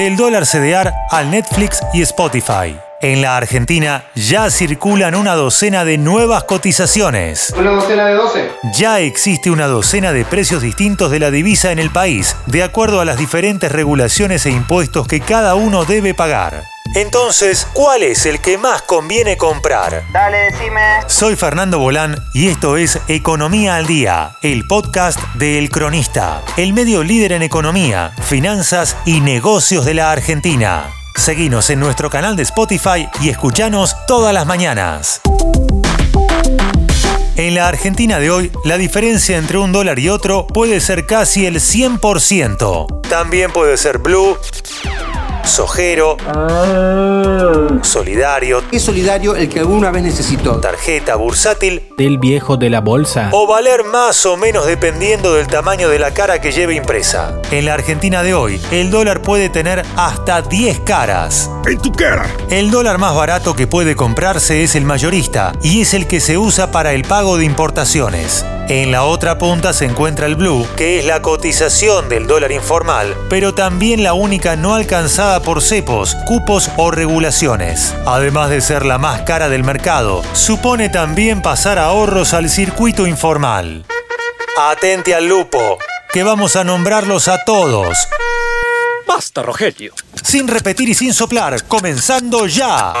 del dólar CDR al Netflix y Spotify. En la Argentina ya circulan una docena de nuevas cotizaciones. ¿Una docena de 12? Ya existe una docena de precios distintos de la divisa en el país, de acuerdo a las diferentes regulaciones e impuestos que cada uno debe pagar. Entonces, ¿cuál es el que más conviene comprar? Dale, decime. Soy Fernando Bolán y esto es Economía al Día, el podcast de El Cronista, el medio líder en economía, finanzas y negocios de la Argentina. Seguinos en nuestro canal de Spotify y escuchanos todas las mañanas. En la Argentina de hoy, la diferencia entre un dólar y otro puede ser casi el 100%. También puede ser blue sojero, solidario, Es solidario el que alguna vez necesitó. tarjeta bursátil del viejo de la bolsa. o valer más o menos dependiendo del tamaño de la cara que lleve impresa. En la Argentina de hoy, el dólar puede tener hasta 10 caras. ¡En tu cara! El dólar más barato que puede comprarse es el mayorista y es el que se usa para el pago de importaciones. En la otra punta se encuentra el blue, que es la cotización del dólar informal, pero también la única no alcanzada por cepos, cupos o regulaciones. Además de ser la más cara del mercado, supone también pasar ahorros al circuito informal. Atente al lupo, que vamos a nombrarlos a todos. ¡Basta, Rogelio! Sin repetir y sin soplar, comenzando ya.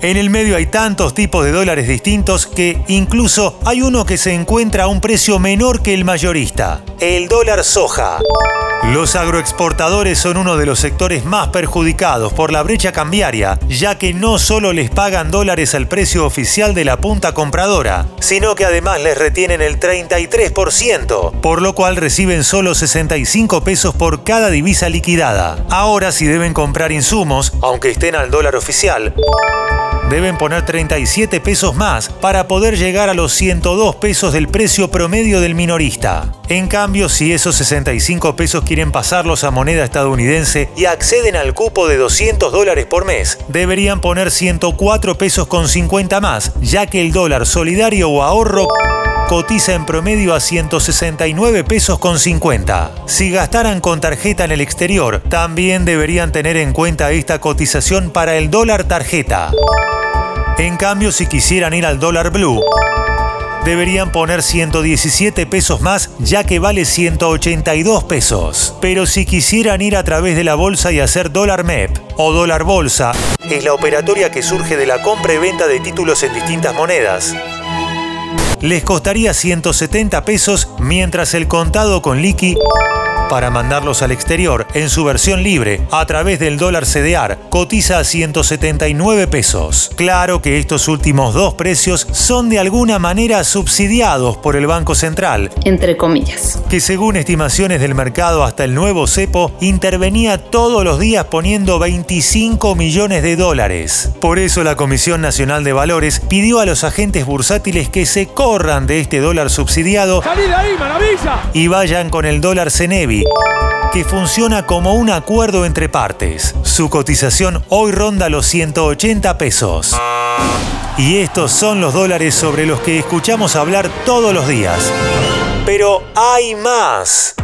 En el medio hay tantos tipos de dólares distintos que incluso hay uno que se encuentra a un precio menor que el mayorista, el dólar soja. Los agroexportadores son uno de los sectores más perjudicados por la brecha cambiaria, ya que no solo les pagan dólares al precio oficial de la punta compradora, sino que además les retienen el 33%, por lo cual reciben solo 65 pesos por cada divisa liquidada. Ahora si deben comprar insumos, aunque estén al dólar oficial, deben poner 37 pesos más para poder llegar a los 102 pesos del precio promedio del minorista. En cambio, si esos 65 pesos quieren pasarlos a moneda estadounidense y acceden al cupo de 200 dólares por mes, deberían poner 104 pesos con 50 más, ya que el dólar solidario o ahorro cotiza en promedio a 169 pesos con 50. Si gastaran con tarjeta en el exterior, también deberían tener en cuenta esta cotización para el dólar tarjeta. En cambio, si quisieran ir al dólar blue, deberían poner 117 pesos más ya que vale 182 pesos. Pero si quisieran ir a través de la bolsa y hacer dólar MEP o dólar bolsa, es la operatoria que surge de la compra y venta de títulos en distintas monedas. Les costaría 170 pesos mientras el contado con liqui para mandarlos al exterior en su versión libre a través del dólar CDR cotiza a 179 pesos. Claro que estos últimos dos precios son de alguna manera subsidiados por el Banco Central, entre comillas. que según estimaciones del mercado hasta el nuevo cepo intervenía todos los días poniendo 25 millones de dólares. Por eso la Comisión Nacional de Valores pidió a los agentes bursátiles que se corran de este dólar subsidiado ¡Salí de ahí, maravilla! y vayan con el dólar Cenevi, que funciona como un acuerdo entre partes. Su cotización hoy ronda los 180 pesos. Y estos son los dólares sobre los que escuchamos hablar todos los días. Pero hay más.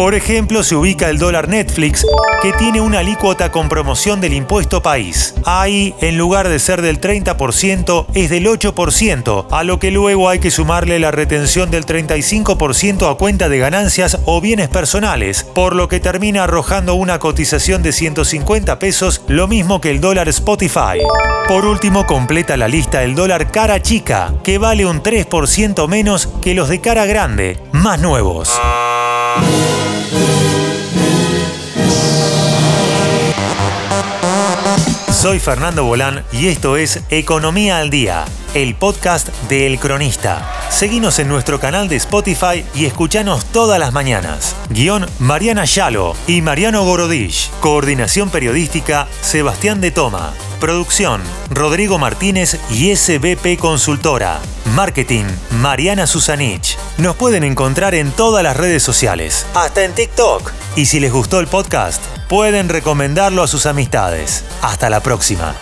Por ejemplo, se ubica el dólar Netflix, que tiene una alícuota con promoción del impuesto país. Ahí, en lugar de ser del 30%, es del 8%, a lo que luego hay que sumarle la retención del 35% a cuenta de ganancias o bienes personales, por lo que termina arrojando una cotización de 150 pesos, lo mismo que el dólar Spotify. Por último, completa la lista el dólar cara chica, que vale un 3% menos que los de cara grande, más nuevos. Soy Fernando Bolán y esto es Economía al Día, el podcast de El Cronista. Seguinos en nuestro canal de Spotify y escuchanos todas las mañanas. Guión Mariana Yalo y Mariano Gorodich. Coordinación periodística Sebastián de Toma. Producción Rodrigo Martínez y SBP Consultora. Marketing Mariana Susanich. Nos pueden encontrar en todas las redes sociales, hasta en TikTok. Y si les gustó el podcast, pueden recomendarlo a sus amistades. Hasta la próxima.